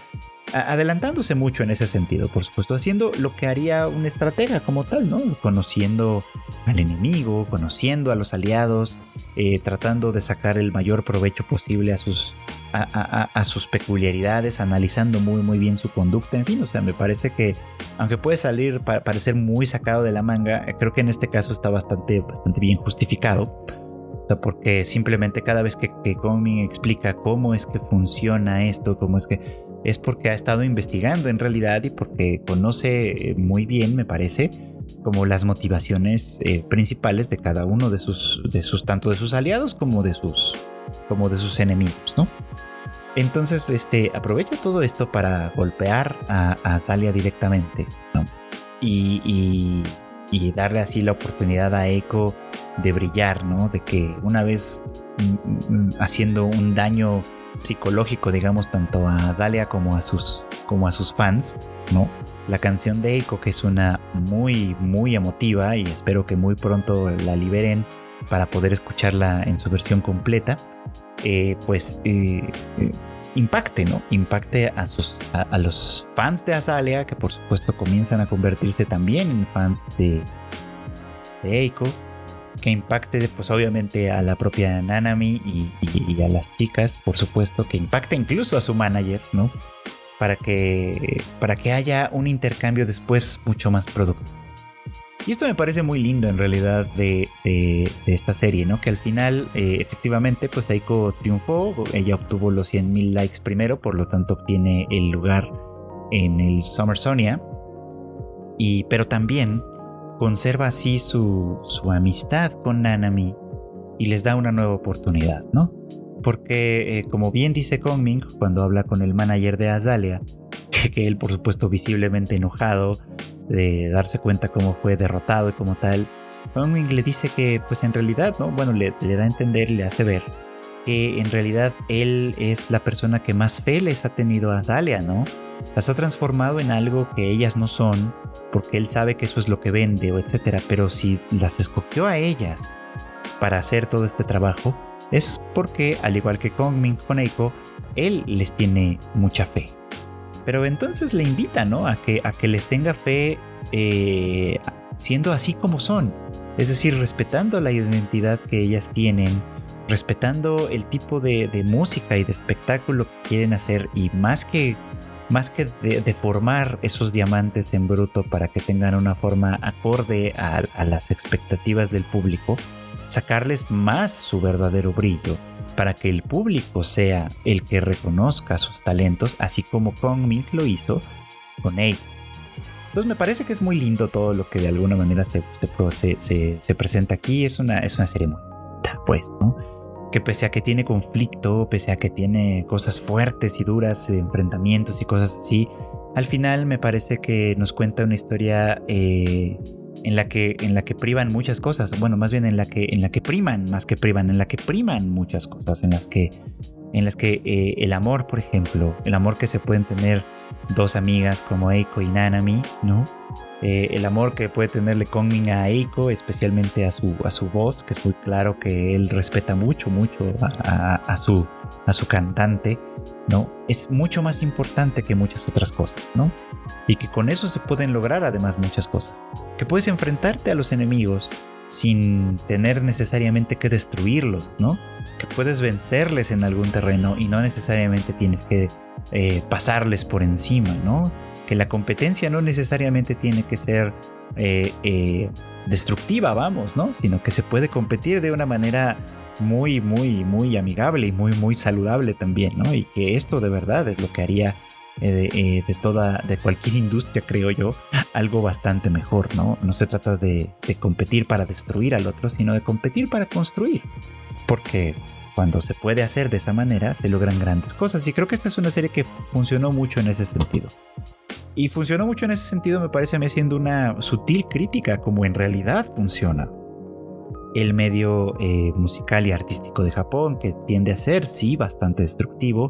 adelantándose mucho en ese sentido, por supuesto, haciendo lo que haría un estratega como tal, ¿no? Conociendo al enemigo, conociendo a los aliados, eh, tratando de sacar el mayor provecho posible a sus, a, sus peculiaridades, analizando muy muy bien su conducta, en fin, o sea, me parece que, aunque puede salir, para parecer muy sacado de la manga, creo que en este caso está bastante, bastante bien justificado porque simplemente cada vez que, que explica cómo es que funciona esto, cómo es que es porque ha estado investigando en realidad y porque conoce eh, muy bien, me parece, como las motivaciones eh, principales de cada uno de sus, de sus, tanto de sus aliados como de sus, como de sus enemigos, ¿no? Entonces, este, aprovecha todo esto para golpear a, a directamente, ¿no? Y, y, darle así la oportunidad a Echo de brillar, ¿no? De que una vez mm, mm, haciendo un daño psicológico, digamos, tanto a Dalia como a sus, como a sus fans, ¿no? La canción de Echo, que es una muy, muy emotiva y espero que muy pronto la liberen para poder escucharla en su versión completa, eh, pues eh, eh, impacte, ¿no? Impacte a, sus, a, los fans de Azalea, que por supuesto comienzan a convertirse también en fans de Eiko, que impacte pues obviamente a la propia Nanami y, a las chicas, por supuesto, que impacte incluso a su manager, ¿no? Para que, para que haya un intercambio después mucho más productivo. Y esto me parece muy lindo en realidad de, esta serie, ¿no? Que al final, eh, efectivamente, pues Aiko triunfó, ella obtuvo los 100.000 likes primero, por lo tanto obtiene el lugar en el Summer Sonia. Y, pero también conserva así su, su amistad con Nanami y les da una nueva oportunidad, ¿no? Porque, eh, como bien dice Kongming cuando habla con el manager de Azalea, que, que él, por supuesto, visiblemente enojado, de darse cuenta cómo fue derrotado y como tal, Kongming le dice que, pues en realidad, ¿no? Bueno, le, da a entender, le hace ver que en realidad él es la persona que más fe les ha tenido a Azalea, ¿no? Las ha transformado en algo que ellas no son, porque él sabe que eso es lo que vende o etcétera, pero si las escogió a ellas para hacer todo este trabajo, es porque, al igual que con Eiko, él les tiene mucha fe. Pero entonces le invita, ¿no? A que, a que les tenga fe eh, siendo así como son. Es decir, respetando la identidad que ellas tienen, respetando el tipo de, música y de espectáculo que quieren hacer y más que, más que deformar esos diamantes en bruto para que tengan una forma acorde a, las expectativas del público, sacarles más su verdadero brillo para que el público sea el que reconozca sus talentos, así como Kong lo hizo con él. Entonces me parece que es muy lindo todo lo que de alguna manera se, se, presenta aquí. Es una, es una serie pues, ¿no? Que pese a que tiene conflicto, pese a que tiene cosas fuertes y duras, enfrentamientos y cosas así, al final me parece que nos cuenta una historia eh, en la que, en la que privan muchas cosas, bueno, más bien en la que, en la que priman, más que privan, en la que priman muchas cosas, en las que, en las que eh, el amor, por ejemplo, el amor que se pueden tener dos amigas como Eiko y Nanami, ¿no? Eh, el amor que puede tenerle Kongmin a Eiko, especialmente a su, a su voz, que es muy claro que él respeta mucho, mucho a, su, a su cantante, ¿no? Es mucho más importante que muchas otras cosas, ¿no? Y que con eso se pueden lograr además muchas cosas. Que puedes enfrentarte a los enemigos sin tener necesariamente que destruirlos, ¿no? Que puedes vencerles en algún terreno y no necesariamente tienes que eh, pasarles por encima, ¿no? Que la competencia no necesariamente tiene que ser eh, eh, destructiva, vamos, ¿no? Sino que se puede competir de una manera muy, muy, muy amigable y muy, muy saludable también, ¿no? Y que esto de verdad es lo que haría eh, de, toda, de cualquier industria, creo yo, algo bastante mejor, ¿no? No se trata de, de competir para destruir al otro, sino de competir para construir. Porque cuando se puede hacer de esa manera, se logran grandes cosas. Y creo que esta es una serie que funcionó mucho en ese sentido. Y funcionó mucho en ese sentido, me parece a mí, haciendo una sutil crítica, como en realidad funciona el medio eh, musical y artístico de Japón, que tiende a ser, sí, bastante destructivo,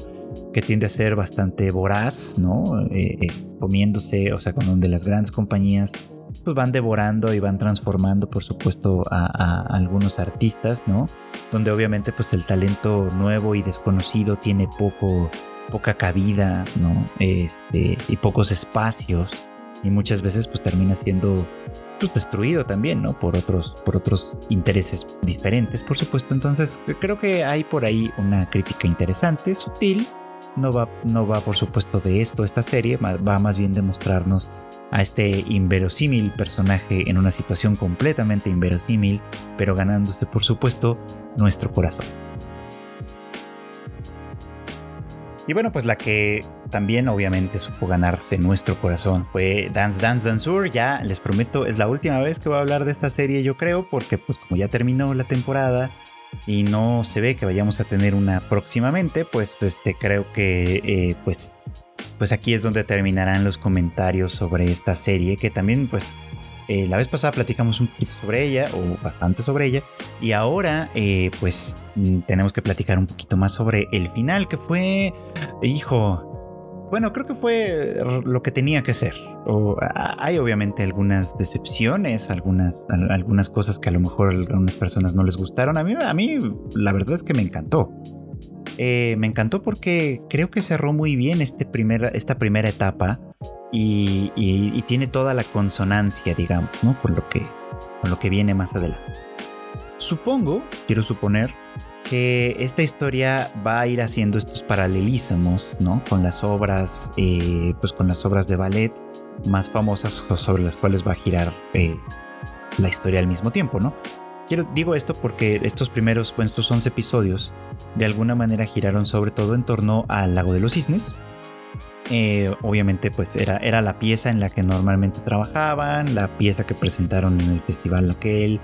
que tiende a ser bastante voraz, ¿no? Eh, eh, comiéndose, o sea, con donde las grandes compañías pues van devorando y van transformando, por supuesto, a, algunos artistas, ¿no? Donde obviamente pues el talento nuevo y desconocido tiene poco, poca cabida, ¿no? Este, y pocos espacios y muchas veces pues termina siendo pues, destruido también, ¿no? Por otros, por otros intereses diferentes, por supuesto. Entonces creo que hay por ahí una crítica interesante, sutil. No va, no va por supuesto de esto esta serie, va más bien de mostrarnos a este inverosímil personaje en una situación completamente inverosímil, pero ganándose por supuesto nuestro corazón. Y bueno, pues la que también obviamente supo ganarse nuestro corazón fue Dance Dance Danceur. Ya les prometo, es la última vez que voy a hablar de esta serie, yo creo, porque pues como ya terminó la temporada y no se ve que vayamos a tener una próximamente, pues este creo que eh, pues pues aquí es donde terminarán los comentarios sobre esta serie que también pues eh, la vez pasada platicamos un poquito sobre ella, o bastante sobre ella, y ahora eh, pues mm, tenemos que platicar un poquito más sobre el final, que fue, hijo, bueno, creo que fue lo que tenía que ser. O, hay obviamente algunas decepciones, algunas, algunas cosas que a lo mejor algunas personas no les gustaron. A mí, a mí la verdad es que me encantó. Eh, me encantó porque creo que cerró muy bien este esta primera etapa y, tiene toda la consonancia, digamos, ¿no? Con lo que, con lo que viene más adelante. Supongo, quiero suponer, que esta historia va a ir haciendo estos paralelismos, ¿no? Con las obras, eh, pues con las obras de ballet más famosas sobre las cuales va a girar eh, la historia al mismo tiempo, ¿no? Digo esto porque estos primeros, pues, estos 11 episodios, de alguna manera giraron sobre todo en torno al lago de los cisnes, eh, obviamente pues era, era la pieza en la que normalmente trabajaban, la pieza que presentaron en el festival aquel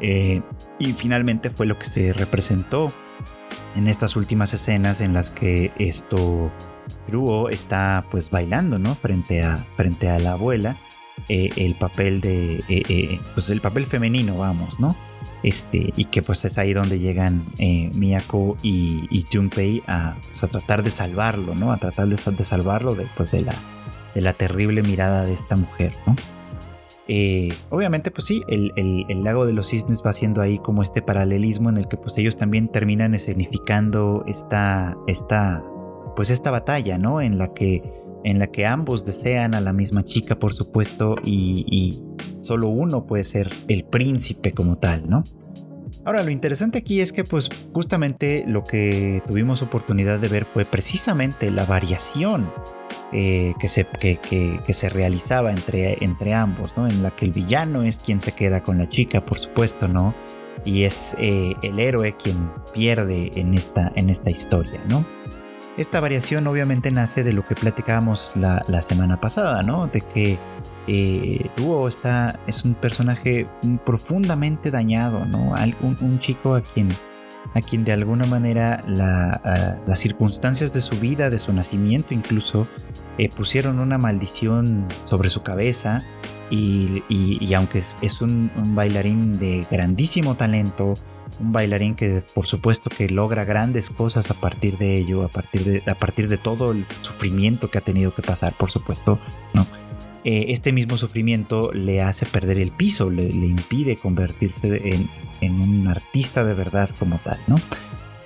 eh, y finalmente fue lo que se representó en estas últimas escenas en las que esto Ruo está pues bailando, ¿no? Frente a, frente a la abuela, eh, el papel de, pues el papel femenino, vamos, ¿no? Este, y que pues es ahí donde llegan eh, Miyako y, Junpei a, pues, a, tratar de salvarlo, ¿no? A tratar de, salvarlo de, pues, de, la, de la terrible mirada de esta mujer, ¿no? Eh, obviamente, pues sí, el, lago de los cisnes va siendo ahí como este paralelismo en el que pues ellos también terminan escenificando esta, esta, pues esta batalla, ¿no? En la que, en la que ambos desean a la misma chica, por supuesto, y solo uno puede ser el príncipe como tal, ¿no? Ahora, lo interesante aquí es que pues justamente lo que tuvimos oportunidad de ver fue precisamente la variación eh, que, se, que, se realizaba entre, entre ambos, ¿no? En la que el villano es quien se queda con la chica, por supuesto, ¿no? Y es eh, el héroe quien pierde en esta, en esta historia, ¿no? Esta variación obviamente nace de lo que platicábamos la, la semana pasada, ¿no? De que eh, está, es un personaje profundamente dañado, ¿no? Un, chico a quien, a quien de alguna manera las circunstancias de su vida, de su nacimiento incluso, eh, pusieron una maldición sobre su cabeza y, aunque es, un, bailarín de grandísimo talento, un bailarín que por supuesto que logra grandes cosas a partir de ello, a partir de, a partir de todo el sufrimiento que ha tenido que pasar, por supuesto, ¿no? Eh, este mismo sufrimiento le hace perder el piso, le, impide convertirse en, un artista de verdad como tal, ¿no?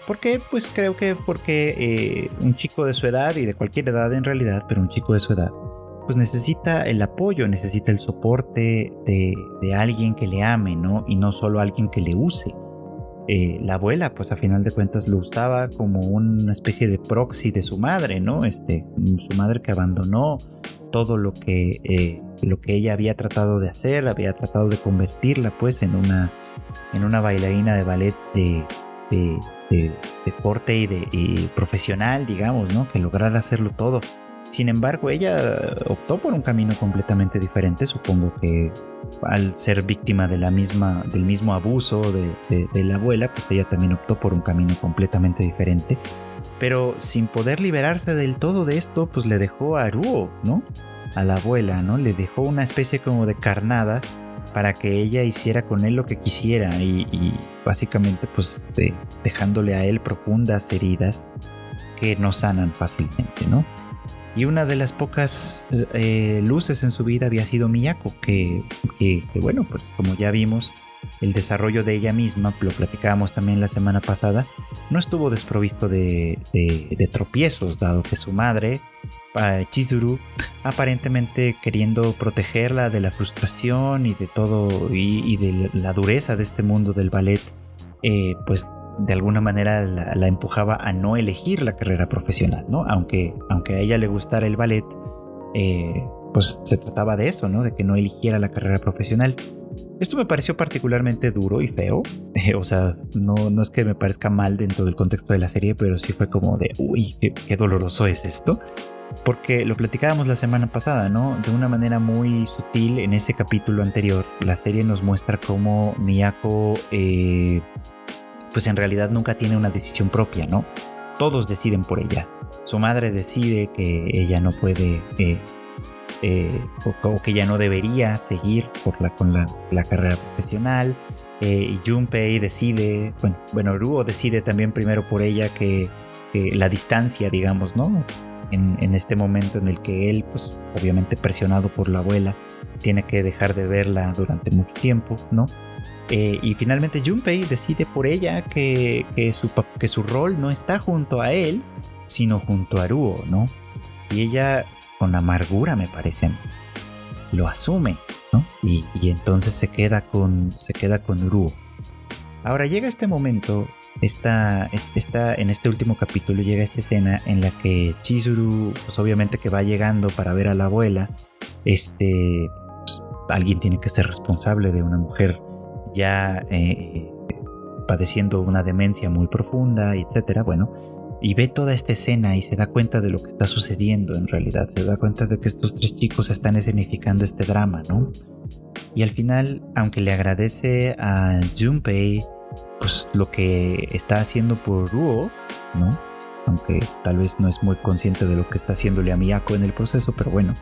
¿Por qué? Pues creo que porque eh, un chico de su edad y de cualquier edad en realidad, pero un chico de su edad, pues necesita el apoyo, necesita el soporte de, de alguien que le ame, ¿no? Y no solo alguien que le use. Eh, la abuela, pues a final de cuentas lo usaba como una especie de proxy de su madre, ¿no? Este, su madre que abandonó todo lo que, eh, lo que ella había tratado de hacer, había tratado de convertirla pues en una, en una bailarina de ballet de, de, corte y de profesional, digamos, ¿no? Que lograra hacerlo todo. Sin embargo, ella optó por un camino completamente diferente, supongo que al ser víctima del mismo abuso de, la abuela, pues ella también optó por un camino completamente diferente. Pero sin poder liberarse del todo de esto, pues le dejó a Ruo, ¿no? A la abuela, ¿no? Le dejó una especie como de carnada para que ella hiciera con él lo que quisiera y, básicamente pues dejándole a él profundas heridas que no sanan fácilmente, ¿no? Y una de las pocas eh, luces en su vida había sido Miyako, que, que, bueno, pues como ya vimos, el desarrollo de ella misma, lo platicábamos también la semana pasada, no estuvo desprovisto de, de, tropiezos, dado que su madre, Chizuru, aparentemente queriendo protegerla de la frustración y de todo, y, de la dureza de este mundo del ballet, eh, pues de alguna manera la, empujaba a no elegir la carrera profesional, ¿no? Aunque, aunque a ella le gustara el ballet, eh, pues se trataba de eso, ¿no? De que no eligiera la carrera profesional. Esto me pareció particularmente duro y feo. o sea, no, no es que me parezca mal dentro del contexto de la serie, pero sí fue como de, uy, qué, doloroso es esto. Porque lo platicábamos la semana pasada, ¿no? De una manera muy sutil en ese capítulo anterior, la serie nos muestra cómo Miyako, eh, pues en realidad nunca tiene una decisión propia, ¿no? Todos deciden por ella. Su madre decide que ella no puede eh, eh, o, que ya no debería seguir por la, con la, carrera profesional. Eh, Junpei decide, bueno, bueno, Ruo decide también primero por ella que, la distancia, digamos, ¿no? En, este momento en el que él, pues obviamente presionado por la abuela, tiene que dejar de verla durante mucho tiempo, ¿no? Eh, y finalmente Junpei decide por ella que, que, su, que su rol no está junto a él, sino junto a Ruo, ¿no? Y ella con amargura, me parece. Lo asume, ¿no? Y, entonces se queda con, se queda con Uru. Ahora llega este momento, está en este último capítulo llega esta escena en la que Chizuru, pues obviamente que va llegando para ver a la abuela, este, alguien tiene que ser responsable de una mujer ya eh, padeciendo una demencia muy profunda, etcétera. Bueno, y ve toda esta escena y se da cuenta de lo que está sucediendo en realidad, se da cuenta de que estos tres chicos están escenificando este drama, ¿no? Y al final, aunque le agradece a Junpei, pues lo que está haciendo por Ruo, ¿no? Aunque tal vez no es muy consciente de lo que está haciéndole a Miyako en el proceso, pero bueno,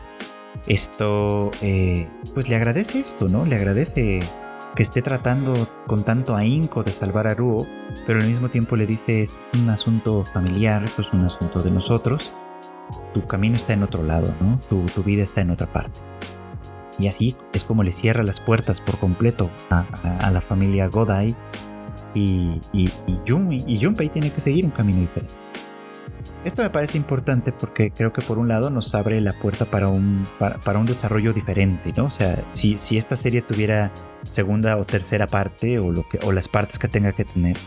esto, eh, pues le agradece esto, ¿no? Le agradece que esté tratando con tanto ahínco de salvar a Ruo, pero al mismo tiempo le dice, es un asunto familiar, esto es un asunto de nosotros, tu camino está en otro lado, ¿no? Tu, vida está en otra parte. Y así es como le cierra las puertas por completo a, la familia Godai y, y, y Junpei tiene que seguir un camino diferente. Esto me parece importante porque creo que por un lado nos abre la puerta para un, para, un desarrollo diferente, ¿no? O sea, si, si esta serie tuviera segunda o tercera parte o, lo que, o las partes que tenga que tener,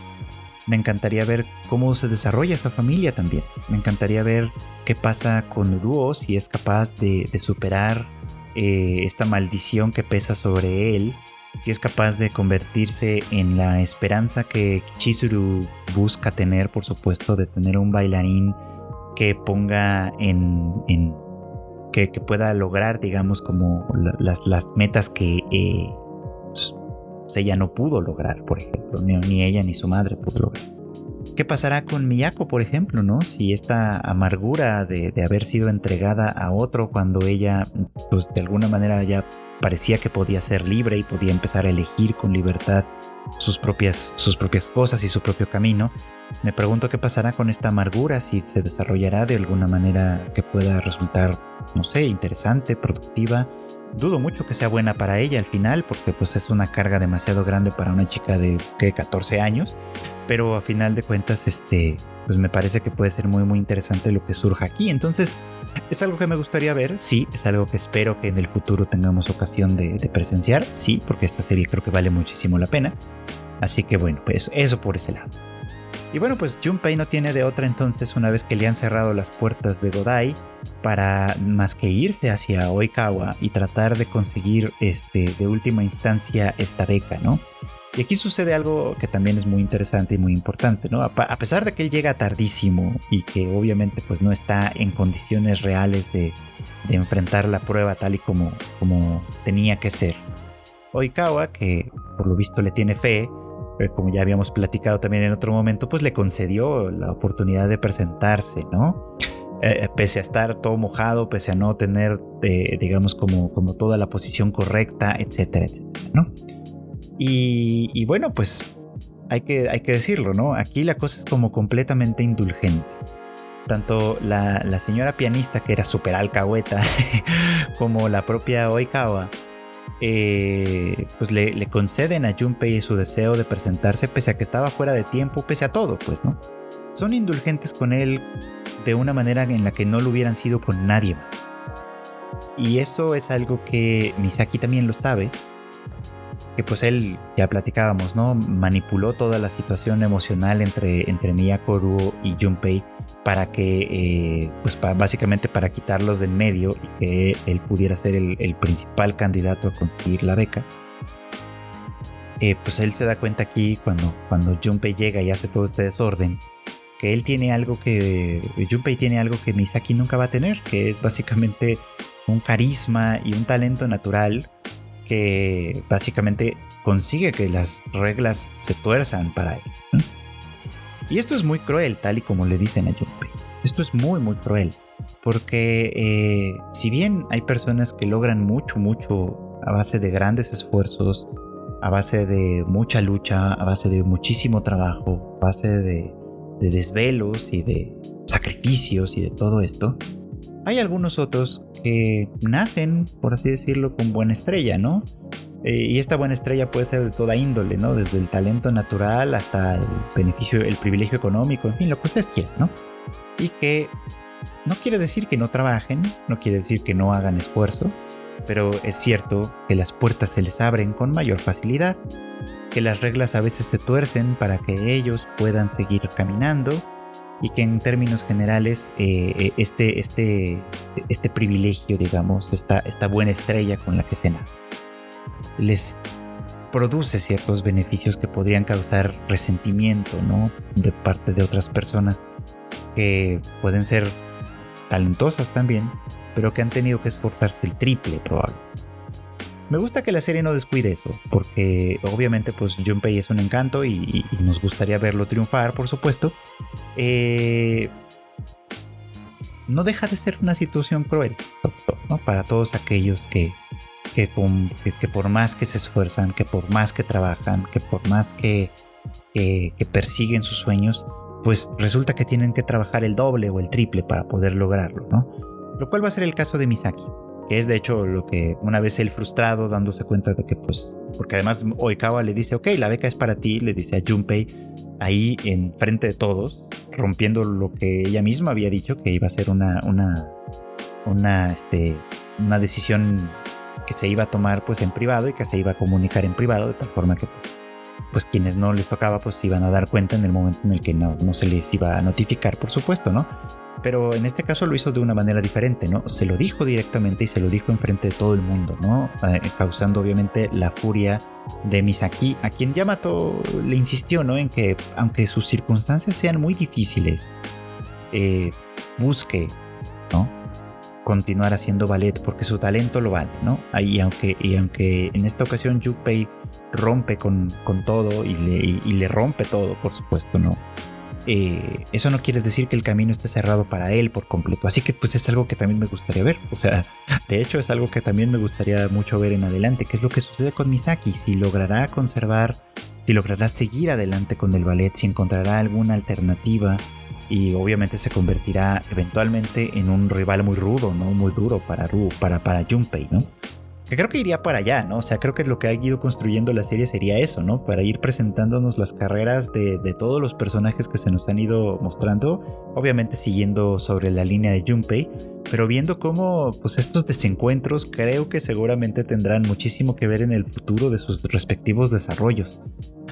me encantaría ver cómo se desarrolla esta familia también. Me encantaría ver qué pasa con Ruo, si es capaz de, superar eh, esta maldición que pesa sobre él si es capaz de convertirse en la esperanza que Chizuru busca tener, por supuesto, de tener un bailarín que ponga en, que, pueda lograr, digamos, como las, metas que eh, pues, ella no pudo lograr, por ejemplo, ni, ella ni su madre pudo lograr. ¿Qué pasará con Miyako, por ejemplo, no? Si esta amargura de, de, haber sido entregada a otro cuando ella, pues de alguna manera ya parecía que podía ser libre y podía empezar a elegir con libertad sus propias, sus propias cosas y su propio camino. Me pregunto qué pasará con esta amargura, si se desarrollará de alguna manera que pueda resultar, no sé, interesante, productiva. Dudo mucho que sea buena para ella al final, porque pues es una carga demasiado grande para una chica de ¿qué? 14 años, pero a final de cuentas, este, pues me parece que puede ser muy muy interesante lo que surja aquí. Entonces, es algo que me gustaría ver, sí, es algo que espero que en el futuro tengamos ocasión de, presenciar, sí, porque esta serie creo que vale muchísimo la pena. Así que bueno, pues eso por ese lado. Y bueno, pues Junpei no tiene de otra entonces una vez que le han cerrado las puertas de Godai para más que irse hacia Oikawa y tratar de conseguir este de última instancia esta beca, ¿no? Y aquí sucede algo que también es muy interesante y muy importante, ¿no? A, pesar de que él llega tardísimo y que obviamente pues no está en condiciones reales de, enfrentar la prueba tal y como, como tenía que ser. Oikawa, que por lo visto le tiene fe, eh, como ya habíamos platicado también en otro momento, pues le concedió la oportunidad de presentarse, ¿no? Eh, pese a estar todo mojado, pese a no tener, eh, digamos, como, como toda la posición correcta, etcétera, etcétera, ¿no? Y, bueno, pues hay que, hay que decirlo, ¿no? Aquí la cosa es como completamente indulgente. Tanto la, señora pianista, que era súper alcahueta, como la propia Oikawa, eh, pues le, conceden a Junpei su deseo de presentarse, pese a que estaba fuera de tiempo, pese a todo, pues, ¿no? Son indulgentes con él de una manera en la que no lo hubieran sido con nadie más. Y eso es algo que Misaki también lo sabe, que pues él, ya platicábamos, ¿no? Manipuló toda la situación emocional entre, entre Miyako y Junpei para que, eh, pues básicamente para quitarlos del medio y que él pudiera ser el, principal candidato a conseguir la beca. eh, pues él se da cuenta aquí cuando, cuando Junpei llega y hace todo este desorden, que él tiene algo que, Junpei tiene algo que Misaki nunca va a tener, que es básicamente un carisma y un talento natural que básicamente consigue que las reglas se tuerzan para él. Y esto es muy cruel, tal y como le dicen a Junpei. Esto es muy, muy cruel. Porque eh, si bien hay personas que logran mucho, mucho a base de grandes esfuerzos, a base de mucha lucha, a base de muchísimo trabajo, a base de, desvelos y de sacrificios y de todo esto, hay algunos otros que nacen, por así decirlo, con buena estrella, ¿no? Eh, y esta buena estrella puede ser de toda índole, ¿no? Desde el talento natural hasta el beneficio, el privilegio económico, en fin, lo que ustedes quieran, ¿no? Y que no quiere decir que no trabajen, no quiere decir que no hagan esfuerzo, pero es cierto que las puertas se les abren con mayor facilidad, que las reglas a veces se tuercen para que ellos puedan seguir caminando y que en términos generales eh, eh, este, este, este privilegio, digamos, esta, esta buena estrella con la que se les produce ciertos beneficios que podrían causar resentimiento, ¿no? De parte de otras personas que pueden ser talentosas también, pero que han tenido que esforzarse el triple probable. Me gusta que la serie no descuide eso, porque obviamente pues Junpei es un encanto y, nos gustaría verlo triunfar, por supuesto. Eh, no deja de ser una situación cruel para todos aquellos que, que, por más que se esfuerzan, que por más que trabajan, que por más que, que persiguen sus sueños, pues resulta que tienen que trabajar el doble o el triple para poder lograrlo, ¿no? Lo cual va a ser el caso de Misaki, que es de hecho lo que una vez él frustrado dándose cuenta de que pues, porque además Oikawa le dice, ok, la beca es para ti, le dice a Junpei ahí en frente de todos, rompiendo lo que ella misma había dicho que iba a ser una, una, una, este, una decisión que se iba a tomar pues en privado y que se iba a comunicar en privado de tal forma que pues pues quienes no les tocaba pues iban a dar cuenta en el momento en el que no, no se les iba a notificar, por supuesto, ¿no? Pero en este caso lo hizo de una manera diferente, ¿no? Se lo dijo directamente y se lo dijo enfrente de todo el mundo, ¿no? Eh, causando obviamente la furia de Misaki, a quien Yamato le insistió, ¿no? En que aunque sus circunstancias sean muy difíciles, eh, busque, ¿no? Continuar haciendo ballet porque su talento lo vale, ¿no? Y aunque, y aunque en esta ocasión Junpei rompe con, con todo y le, y, le, rompe todo, por supuesto, ¿no? Eh, eso no quiere decir que el camino esté cerrado para él por completo. Así que pues es algo que también me gustaría ver. O sea, de hecho es algo que también me gustaría mucho ver en adelante, que es lo que sucede con Misaki, si logrará conservar, si logrará seguir adelante con el ballet, si encontrará alguna alternativa y obviamente se convertirá eventualmente en un rival muy rudo, ¿no? Muy duro para, para, para Junpei, ¿no? Que creo que iría para allá, ¿no? O sea, creo que lo que ha ido construyendo la serie sería eso, ¿no? Para ir presentándonos las carreras de, todos los personajes que se nos han ido mostrando, obviamente siguiendo sobre la línea de Junpei, pero viendo cómo pues estos desencuentros creo que seguramente tendrán muchísimo que ver en el futuro de sus respectivos desarrollos.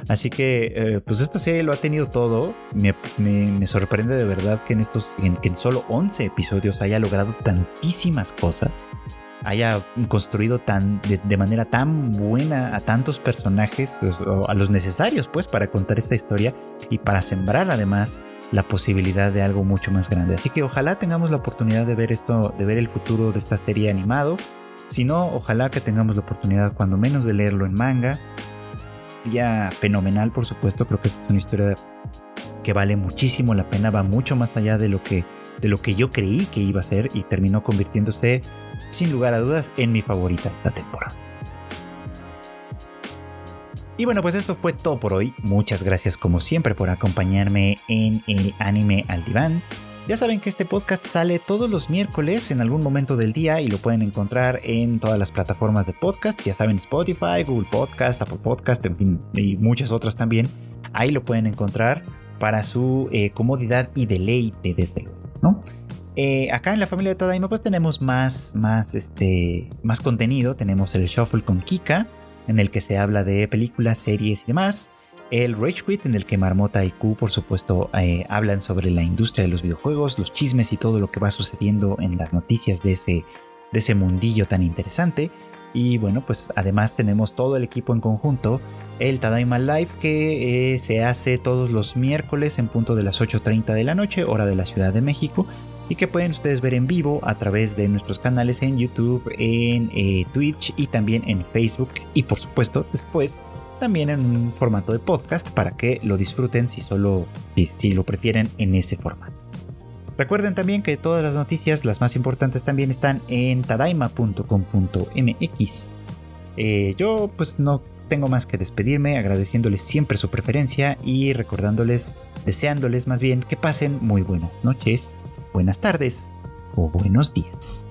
Así que, eh, pues esta serie lo ha tenido todo. Me, sorprende de verdad que en estos, en, que en solo 11 episodios haya logrado tantísimas cosas haya construido tan, de, manera tan buena a tantos personajes, a los necesarios pues para contar esta historia y para sembrar además la posibilidad de algo mucho más grande. Así que ojalá tengamos la oportunidad de ver esto, de ver el futuro de esta serie animado. Si no, ojalá que tengamos la oportunidad cuando menos de leerlo en manga. Ya fenomenal, por supuesto, creo que esta es una historia que vale muchísimo la pena, va mucho más allá de lo que de lo que yo creí que iba a ser y terminó convirtiéndose sin lugar a dudas en mi favorita esta temporada. Y bueno, pues esto fue todo por hoy. Muchas gracias como siempre por acompañarme en el anime al diván. Ya saben que este podcast sale todos los miércoles en algún momento del día y lo pueden encontrar en todas las plataformas de podcast. Ya saben, Spotify, Google Podcast, Apple Podcast, en fin, y muchas otras también. Ahí lo pueden encontrar para su eh, comodidad y deleite desde luego, ¿no? Eh, acá en la familia de Tadaima pues tenemos más, más, este, más contenido. Tenemos el Shuffle con Kika, en el que se habla de películas, series y demás. El Rage Quit, en el que Marmota y Q, por supuesto, eh, hablan sobre la industria de los videojuegos, los chismes y todo lo que va sucediendo en las noticias de ese, de ese mundillo tan interesante. Y bueno, pues además tenemos todo el equipo en conjunto, el Tadaima Live que eh, se hace todos los miércoles en punto de las 8.30 de la noche, hora de la Ciudad de México, y que pueden ustedes ver en vivo a través de nuestros canales en YouTube, en eh, Twitch y también en Facebook y por supuesto después también en un formato de podcast para que lo disfruten si solo si lo prefieren en ese formato. Recuerden también que todas las noticias, las más importantes también están en tadaima.com.mx. Eh, yo pues no tengo más que despedirme agradeciéndoles siempre su preferencia y recordándoles, deseándoles más bien que pasen muy buenas noches, buenas tardes o buenos días.